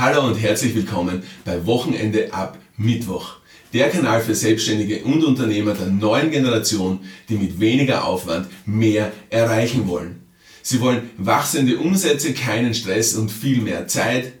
Hallo und herzlich willkommen bei Wochenende ab Mittwoch. Der Kanal für Selbstständige und Unternehmer der neuen Generation, die mit weniger Aufwand mehr erreichen wollen. Sie wollen wachsende Umsätze, keinen Stress und viel mehr Zeit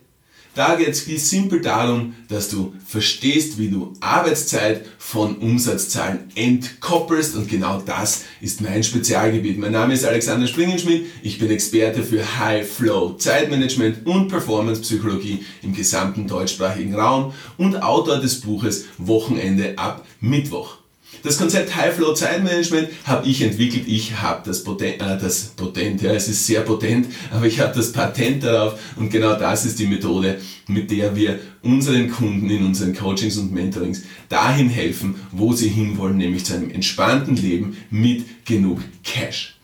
da geht es simpel darum, dass du verstehst, wie du Arbeitszeit von Umsatzzahlen entkoppelst und genau das ist mein Spezialgebiet. Mein Name ist Alexander Springenschmidt, ich bin Experte für High Flow Zeitmanagement und Performance Psychologie im gesamten deutschsprachigen Raum und Autor des Buches Wochenende ab Mittwoch. Das Konzept High Flow Zeitmanagement habe ich entwickelt. Ich habe das Potent, äh, das Potent, ja, es ist sehr potent, aber ich habe das Patent darauf und genau das ist die Methode, mit der wir unseren Kunden in unseren Coachings und Mentorings dahin helfen, wo sie hinwollen, nämlich zu einem entspannten Leben mit genug Cash.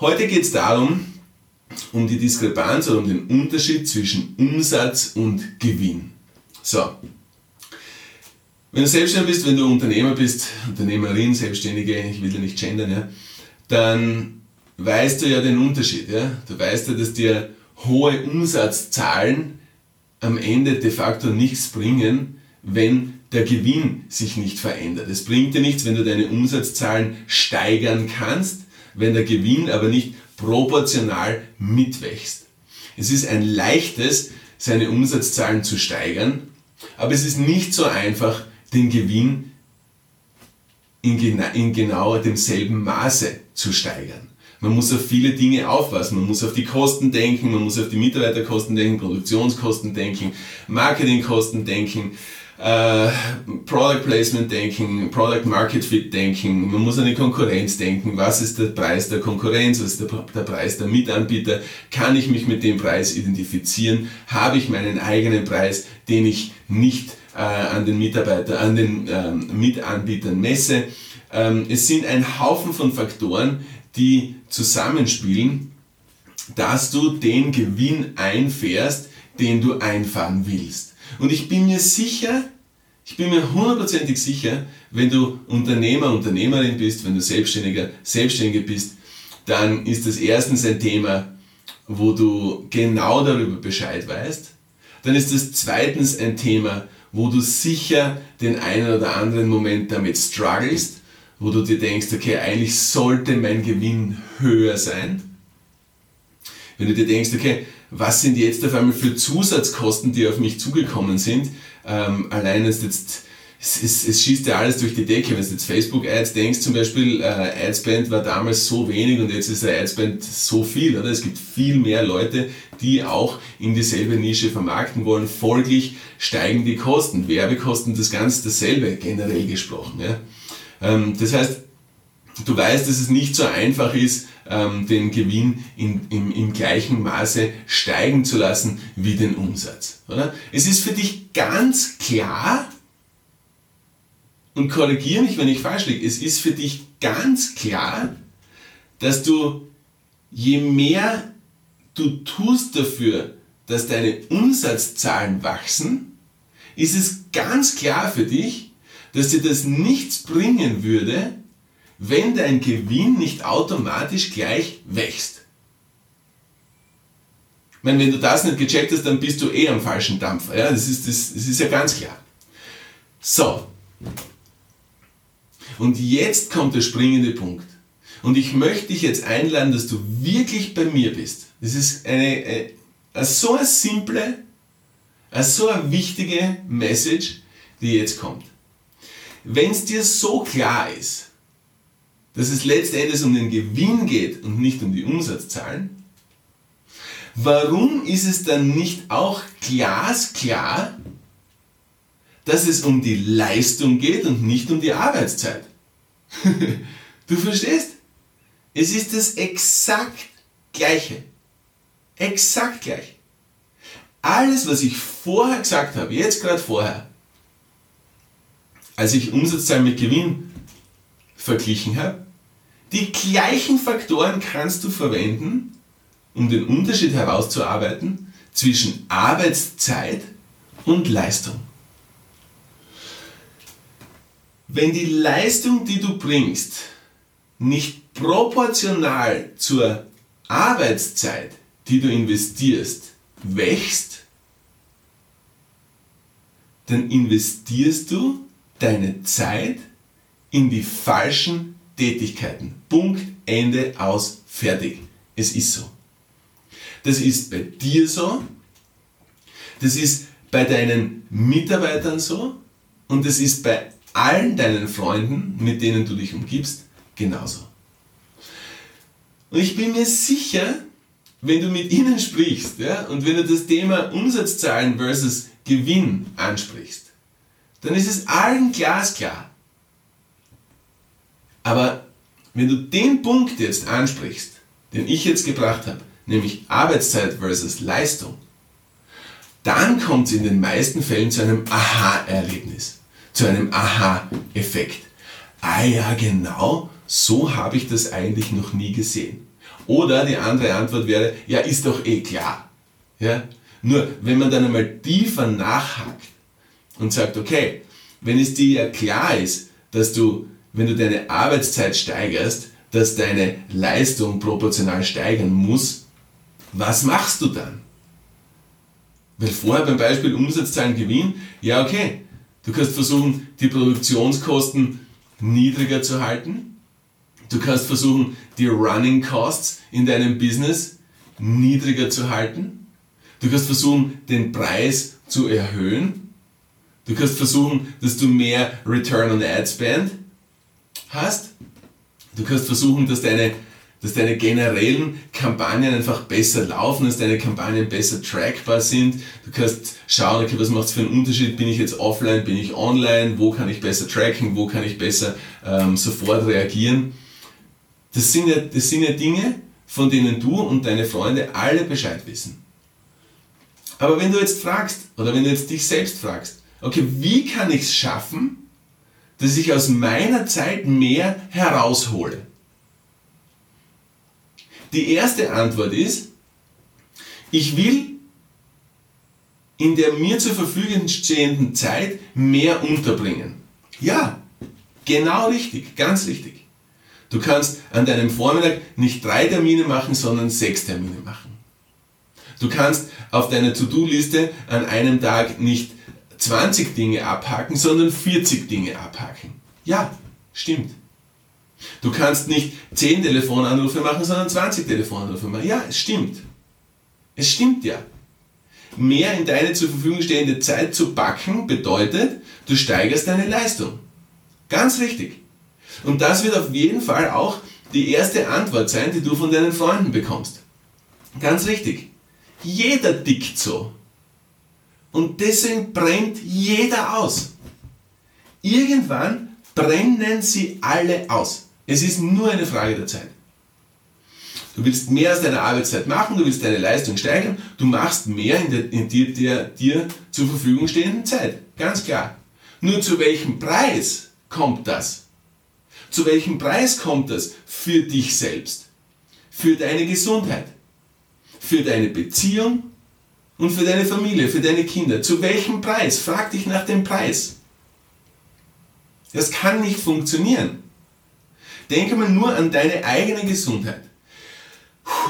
Heute geht es darum, um die Diskrepanz oder um den Unterschied zwischen Umsatz und Gewinn. So, wenn du selbstständig bist, wenn du Unternehmer bist, Unternehmerin, Selbstständige, ich will ja nicht gendern, ja, dann weißt du ja den Unterschied. Ja? Du weißt ja, dass dir hohe Umsatzzahlen am Ende de facto nichts bringen, wenn der Gewinn sich nicht verändert. Es bringt dir nichts, wenn du deine Umsatzzahlen steigern kannst, wenn der Gewinn aber nicht proportional mitwächst. Es ist ein leichtes, seine Umsatzzahlen zu steigern, aber es ist nicht so einfach, den Gewinn in, in genau demselben Maße zu steigern. Man muss auf viele Dinge aufpassen. Man muss auf die Kosten denken, man muss auf die Mitarbeiterkosten denken, Produktionskosten denken, Marketingkosten denken, äh, Product Placement denken, Product Market Fit denken. Man muss an die Konkurrenz denken. Was ist der Preis der Konkurrenz? Was ist der, der Preis der Mitanbieter? Kann ich mich mit dem Preis identifizieren? Habe ich meinen eigenen Preis, den ich nicht äh, an den Mitarbeiter, an den ähm, Mitanbietern messe. Ähm, es sind ein Haufen von Faktoren, die zusammenspielen, dass du den Gewinn einfährst, den du einfahren willst. Und ich bin mir sicher, ich bin mir hundertprozentig sicher, wenn du Unternehmer, Unternehmerin bist, wenn du Selbstständiger, Selbstständige bist, dann ist das erstens ein Thema, wo du genau darüber Bescheid weißt. Dann ist das zweitens ein Thema, wo du sicher den einen oder anderen Moment damit strugglest, wo du dir denkst, okay, eigentlich sollte mein Gewinn höher sein. Wenn du dir denkst, okay, was sind jetzt auf einmal für Zusatzkosten, die auf mich zugekommen sind, ähm, allein ist jetzt es, es, es, schießt ja alles durch die Decke. Wenn du jetzt Facebook-Ads denkst, zum Beispiel, äh, Adspend war damals so wenig und jetzt ist der Adspend so viel, oder? Es gibt viel mehr Leute, die auch in dieselbe Nische vermarkten wollen. Folglich steigen die Kosten. Werbekosten, das Ganze dasselbe, generell gesprochen, ja? Ähm, das heißt, du weißt, dass es nicht so einfach ist, ähm, den Gewinn in, im, im gleichen Maße steigen zu lassen wie den Umsatz, oder? Es ist für dich ganz klar, und korrigiere mich, wenn ich falsch liege, es ist für dich ganz klar, dass du, je mehr du tust dafür, dass deine Umsatzzahlen wachsen, ist es ganz klar für dich, dass dir das nichts bringen würde, wenn dein Gewinn nicht automatisch gleich wächst. Ich meine, wenn du das nicht gecheckt hast, dann bist du eh am falschen Dampfer. Ja? Das, ist, das, das ist ja ganz klar. So, und jetzt kommt der springende Punkt. Und ich möchte dich jetzt einladen, dass du wirklich bei mir bist. Das ist eine, eine, eine so eine simple, eine so eine wichtige Message, die jetzt kommt. Wenn es dir so klar ist, dass es letztendlich um den Gewinn geht und nicht um die Umsatzzahlen, warum ist es dann nicht auch glasklar, dass es um die Leistung geht und nicht um die Arbeitszeit. du verstehst? Es ist das exakt gleiche. Exakt gleich. Alles, was ich vorher gesagt habe, jetzt gerade vorher, als ich Umsatzzahlen mit Gewinn verglichen habe, die gleichen Faktoren kannst du verwenden, um den Unterschied herauszuarbeiten zwischen Arbeitszeit und Leistung. Wenn die Leistung, die du bringst, nicht proportional zur Arbeitszeit, die du investierst, wächst, dann investierst du deine Zeit in die falschen Tätigkeiten. Punkt, Ende, aus, fertig. Es ist so. Das ist bei dir so, das ist bei deinen Mitarbeitern so und das ist bei allen deinen Freunden, mit denen du dich umgibst, genauso. Und ich bin mir sicher, wenn du mit ihnen sprichst ja, und wenn du das Thema Umsatzzahlen versus Gewinn ansprichst, dann ist es allen glasklar. Aber wenn du den Punkt jetzt ansprichst, den ich jetzt gebracht habe, nämlich Arbeitszeit versus Leistung, dann kommt es in den meisten Fällen zu einem Aha-Erlebnis, zu einem Aha-Effekt. Ah ja, genau, so habe ich das eigentlich noch nie gesehen. Oder die andere Antwort wäre, ja, ist doch eh klar. Ja? Nur, wenn man dann einmal tiefer nachhakt und sagt, okay, wenn es dir ja klar ist, dass du, wenn du deine Arbeitszeit steigerst, dass deine Leistung proportional steigern muss, was machst du dann? Weil vorher beim Beispiel Umsatzzahlen Gewinn, ja okay, du kannst versuchen, die Produktionskosten niedriger zu halten, Du kannst versuchen, die Running Costs in deinem Business niedriger zu halten. Du kannst versuchen, den Preis zu erhöhen. Du kannst versuchen, dass du mehr Return on Ad Spend hast. Du kannst versuchen, dass deine, dass deine generellen Kampagnen einfach besser laufen, dass deine Kampagnen besser trackbar sind. Du kannst schauen, okay, was macht es für einen Unterschied? Bin ich jetzt offline, bin ich online? Wo kann ich besser tracken? Wo kann ich besser ähm, sofort reagieren? Das sind, ja, das sind ja Dinge, von denen du und deine Freunde alle Bescheid wissen. Aber wenn du jetzt fragst, oder wenn du jetzt dich selbst fragst, okay, wie kann ich es schaffen, dass ich aus meiner Zeit mehr heraushole? Die erste Antwort ist, ich will in der mir zur Verfügung stehenden Zeit mehr unterbringen. Ja, genau richtig, ganz richtig. Du kannst an deinem Vormittag nicht drei Termine machen, sondern sechs Termine machen. Du kannst auf deiner To-Do-Liste an einem Tag nicht 20 Dinge abhaken, sondern 40 Dinge abhaken. Ja, stimmt. Du kannst nicht 10 Telefonanrufe machen, sondern 20 Telefonanrufe machen. Ja, es stimmt. Es stimmt ja. Mehr in deine zur Verfügung stehende Zeit zu packen bedeutet, du steigerst deine Leistung. Ganz richtig. Und das wird auf jeden Fall auch die erste Antwort sein, die du von deinen Freunden bekommst. Ganz richtig. Jeder tickt so. Und deswegen brennt jeder aus. Irgendwann brennen sie alle aus. Es ist nur eine Frage der Zeit. Du willst mehr aus deiner Arbeitszeit machen, du willst deine Leistung steigern, du machst mehr in der, in dir, der dir zur Verfügung stehenden Zeit. Ganz klar. Nur zu welchem Preis kommt das? Zu welchem Preis kommt das für dich selbst? Für deine Gesundheit? Für deine Beziehung? Und für deine Familie, für deine Kinder? Zu welchem Preis? Frag dich nach dem Preis. Das kann nicht funktionieren. Denke mal nur an deine eigene Gesundheit.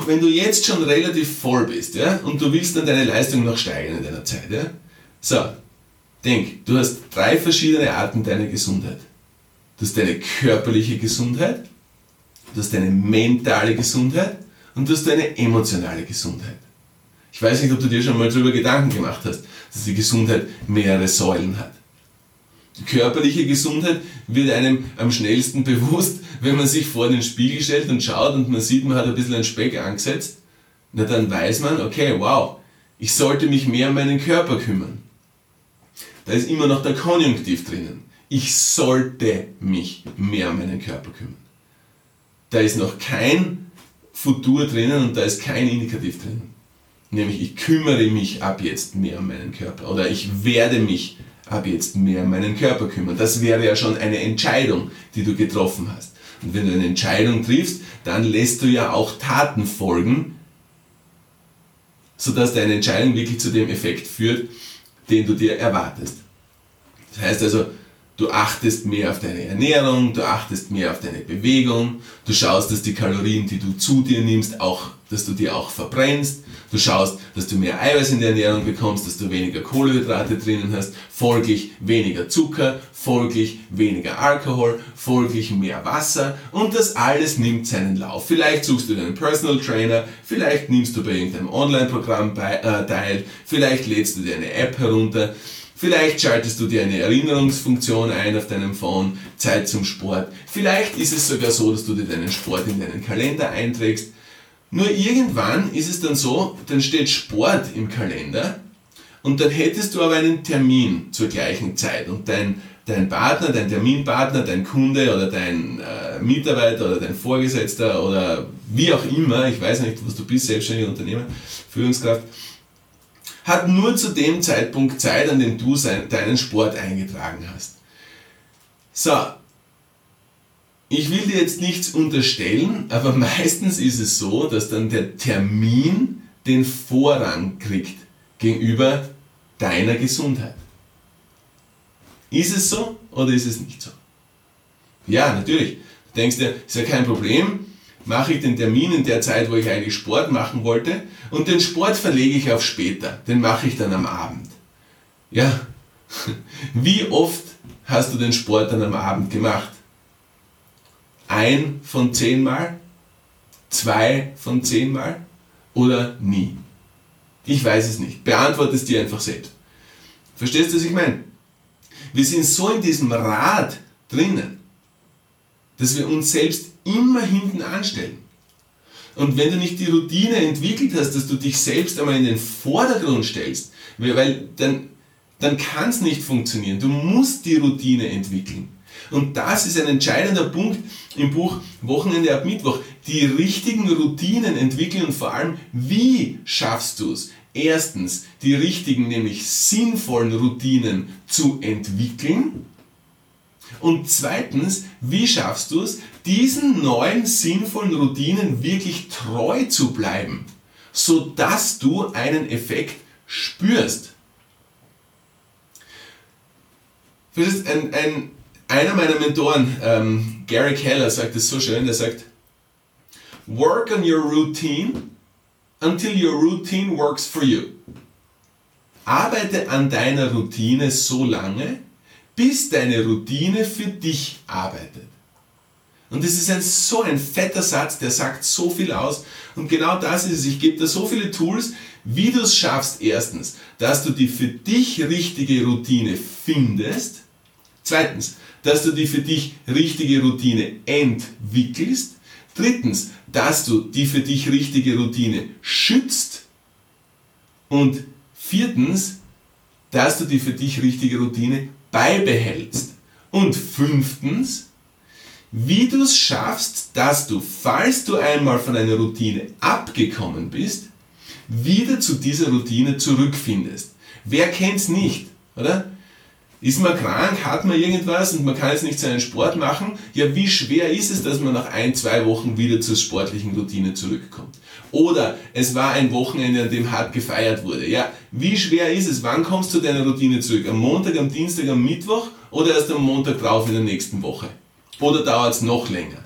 Wenn du jetzt schon relativ voll bist ja, und du willst dann deine Leistung noch steigern in deiner Zeit, ja, so, denk, du hast drei verschiedene Arten deiner Gesundheit. Du hast deine körperliche Gesundheit, du hast deine mentale Gesundheit und du hast deine emotionale Gesundheit. Ich weiß nicht, ob du dir schon mal darüber Gedanken gemacht hast, dass die Gesundheit mehrere Säulen hat. Körperliche Gesundheit wird einem am schnellsten bewusst, wenn man sich vor den Spiegel stellt und schaut und man sieht, man hat ein bisschen einen Speck angesetzt. Na, dann weiß man, okay, wow, ich sollte mich mehr um meinen Körper kümmern. Da ist immer noch der Konjunktiv drinnen ich sollte mich mehr um meinen Körper kümmern. Da ist noch kein Futur drinnen und da ist kein Indikativ drinnen. Nämlich ich kümmere mich ab jetzt mehr um meinen Körper oder ich werde mich ab jetzt mehr um meinen Körper kümmern. Das wäre ja schon eine Entscheidung, die du getroffen hast. Und wenn du eine Entscheidung triffst, dann lässt du ja auch Taten folgen, sodass deine Entscheidung wirklich zu dem Effekt führt, den du dir erwartest. Das heißt also, Du achtest mehr auf deine Ernährung, du achtest mehr auf deine Bewegung, du schaust, dass die Kalorien, die du zu dir nimmst, auch, dass du die auch verbrennst, du schaust, dass du mehr Eiweiß in der Ernährung bekommst, dass du weniger Kohlenhydrate drinnen hast, folglich weniger Zucker, folglich weniger Alkohol, folglich mehr Wasser. Und das alles nimmt seinen Lauf. Vielleicht suchst du dir einen Personal Trainer, vielleicht nimmst du bei irgendeinem Online-Programm äh, teil, vielleicht lädst du dir eine App herunter, Vielleicht schaltest du dir eine Erinnerungsfunktion ein auf deinem Phone, Zeit zum Sport. Vielleicht ist es sogar so, dass du dir deinen Sport in deinen Kalender einträgst. Nur irgendwann ist es dann so, dann steht Sport im Kalender und dann hättest du aber einen Termin zur gleichen Zeit und dein, dein Partner, dein Terminpartner, dein Kunde oder dein äh, Mitarbeiter oder dein Vorgesetzter oder wie auch immer, ich weiß nicht, was du bist, selbstständiger Unternehmer, Führungskraft, hat nur zu dem Zeitpunkt Zeit, an dem du deinen Sport eingetragen hast. So, ich will dir jetzt nichts unterstellen, aber meistens ist es so, dass dann der Termin den Vorrang kriegt gegenüber deiner Gesundheit. Ist es so oder ist es nicht so? Ja, natürlich. Du denkst dir, ist ja kein Problem, mache ich den Termin in der Zeit, wo ich eigentlich Sport machen wollte und den Sport verlege ich auf später. Den mache ich dann am Abend. Ja, wie oft hast du den Sport dann am Abend gemacht? Ein von zehn Mal? Zwei von zehn Mal? Oder nie? Ich weiß es nicht. Beantworte es dir einfach selbst. Verstehst du, was ich meine? Wir sind so in diesem Rad drinnen, dass wir uns selbst immer hinten anstellen. Und wenn du nicht die Routine entwickelt hast, dass du dich selbst einmal in den Vordergrund stellst, weil dann, dann kann es nicht funktionieren. Du musst die Routine entwickeln. Und das ist ein entscheidender Punkt im Buch Wochenende ab Mittwoch. Die richtigen Routinen entwickeln und vor allem, wie schaffst du es? Erstens, die richtigen, nämlich sinnvollen Routinen zu entwickeln und zweitens, wie schaffst du es, diesen neuen sinnvollen Routinen wirklich treu zu bleiben, sodass du einen Effekt spürst? Ein, ein, einer meiner Mentoren, ähm, Gary Keller, sagt es so schön, der sagt, Work on your routine until your routine works for you. Arbeite an deiner Routine so lange, bis deine Routine für dich arbeitet. Und das ist ein, so ein fetter Satz, der sagt so viel aus. Und genau das ist es. Ich gebe dir so viele Tools, wie du es schaffst. Erstens, dass du die für dich richtige Routine findest. Zweitens, dass du die für dich richtige Routine entwickelst. Drittens, dass du die für dich richtige Routine schützt. Und viertens, dass du die für dich richtige Routine beibehältst. Und fünftens, wie du es schaffst, dass du, falls du einmal von einer Routine abgekommen bist, wieder zu dieser Routine zurückfindest. Wer kennt's nicht, oder? Ist man krank, hat man irgendwas und man kann jetzt nicht seinen Sport machen? Ja, wie schwer ist es, dass man nach ein, zwei Wochen wieder zur sportlichen Routine zurückkommt? Oder es war ein Wochenende, an dem hart gefeiert wurde. Ja, wie schwer ist es? Wann kommst du zu deiner Routine zurück? Am Montag, am Dienstag, am Mittwoch oder erst am Montag drauf in der nächsten Woche? Oder dauert es noch länger?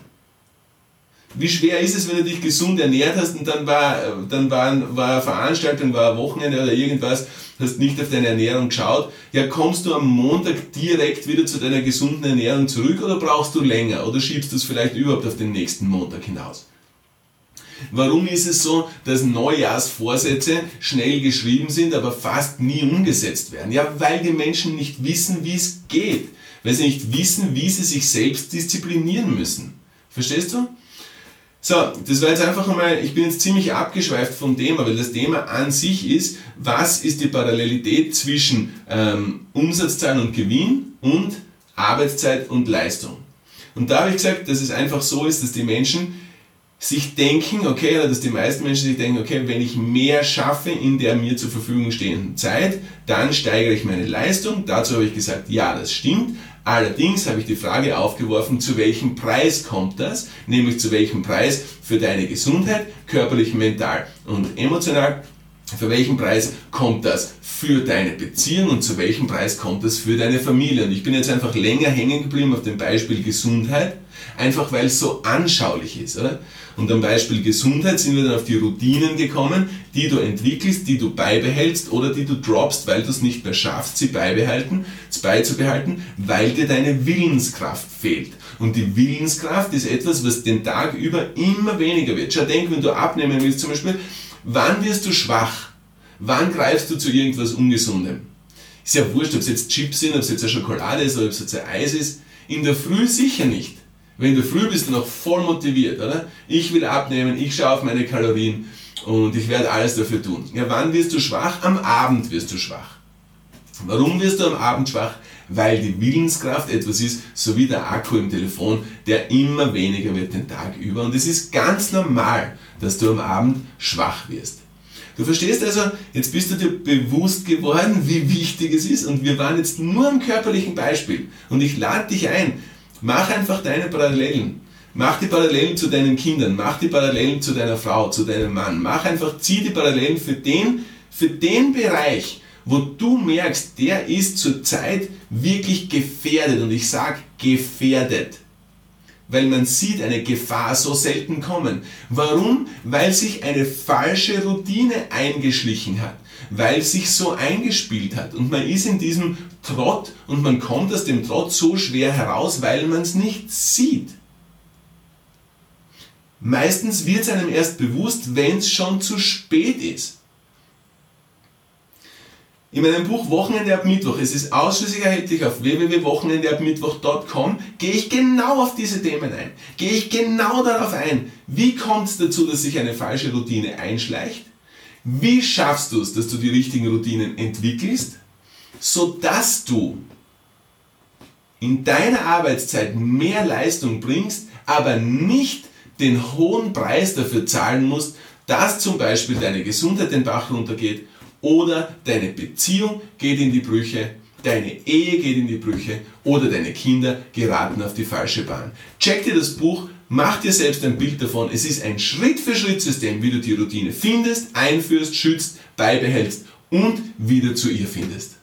Wie schwer ist es, wenn du dich gesund ernährt hast und dann war, dann war, war eine Veranstaltung, war ein Wochenende oder irgendwas, hast nicht auf deine Ernährung geschaut, ja, kommst du am Montag direkt wieder zu deiner gesunden Ernährung zurück oder brauchst du länger oder schiebst du es vielleicht überhaupt auf den nächsten Montag hinaus? Warum ist es so, dass Neujahrsvorsätze schnell geschrieben sind, aber fast nie umgesetzt werden? Ja, weil die Menschen nicht wissen, wie es geht. Weil sie nicht wissen, wie sie sich selbst disziplinieren müssen. Verstehst du? So, das war jetzt einfach einmal, ich bin jetzt ziemlich abgeschweift vom Thema, weil das Thema an sich ist, was ist die Parallelität zwischen ähm, Umsatzzahlen und Gewinn und Arbeitszeit und Leistung. Und da habe ich gesagt, dass es einfach so ist, dass die Menschen sich denken, okay, oder dass die meisten Menschen sich denken, okay, wenn ich mehr schaffe in der mir zur Verfügung stehenden Zeit, dann steigere ich meine Leistung. Dazu habe ich gesagt, ja, das stimmt. Allerdings habe ich die Frage aufgeworfen, zu welchem Preis kommt das? Nämlich zu welchem Preis für deine Gesundheit, körperlich, mental und emotional. Für welchen Preis kommt das für deine Beziehung und zu welchem Preis kommt das für deine Familie. Und ich bin jetzt einfach länger hängen geblieben auf dem Beispiel Gesundheit, einfach weil es so anschaulich ist. Oder? Und am Beispiel Gesundheit sind wir dann auf die Routinen gekommen, die du entwickelst, die du beibehältst oder die du droppst, weil du es nicht mehr schaffst, sie beibehalten, beizubehalten, weil dir deine Willenskraft fehlt. Und die Willenskraft ist etwas, was den Tag über immer weniger wird. Schau, denk, wenn du abnehmen willst, zum Beispiel, wann wirst du schwach? Wann greifst du zu irgendwas Ungesundem? Ist ja wurscht, ob es jetzt Chips sind, ob es jetzt eine Schokolade ist, oder ob es jetzt ein Eis ist. In der Früh sicher nicht. Wenn du früh bist, du noch voll motiviert, oder? Ich will abnehmen, ich schaue auf meine Kalorien und ich werde alles dafür tun. Ja, wann wirst du schwach? Am Abend wirst du schwach. Warum wirst du am Abend schwach? Weil die Willenskraft etwas ist, so wie der Akku im Telefon, der immer weniger wird den Tag über. Und es ist ganz normal, dass du am Abend schwach wirst. Du verstehst also, jetzt bist du dir bewusst geworden, wie wichtig es ist und wir waren jetzt nur am körperlichen Beispiel und ich lade dich ein, mach einfach deine Parallelen. Mach die Parallelen zu deinen Kindern, mach die Parallelen zu deiner Frau, zu deinem Mann. Mach einfach, zieh die Parallelen für den, für den Bereich, wo du merkst, der ist zurzeit wirklich gefährdet und ich sage gefährdet weil man sieht eine Gefahr so selten kommen. Warum? Weil sich eine falsche Routine eingeschlichen hat, weil sich so eingespielt hat und man ist in diesem Trott und man kommt aus dem Trott so schwer heraus, weil man es nicht sieht. Meistens wird es einem erst bewusst, wenn es schon zu spät ist. In meinem Buch Wochenende ab Mittwoch, es ist ausschließlich erhältlich auf www.wochenendeabmittwoch.com, gehe ich genau auf diese Themen ein. Gehe ich genau darauf ein, wie kommt es dazu, dass sich eine falsche Routine einschleicht? Wie schaffst du es, dass du die richtigen Routinen entwickelst, sodass du in deiner Arbeitszeit mehr Leistung bringst, aber nicht den hohen Preis dafür zahlen musst, dass zum Beispiel deine Gesundheit den Bach runtergeht oder deine Beziehung geht in die Brüche, deine Ehe geht in die Brüche oder deine Kinder geraten auf die falsche Bahn. Check dir das Buch, mach dir selbst ein Bild davon. Es ist ein Schritt-für-Schritt-System, wie du die Routine findest, einführst, schützt, beibehältst und wieder zu ihr findest.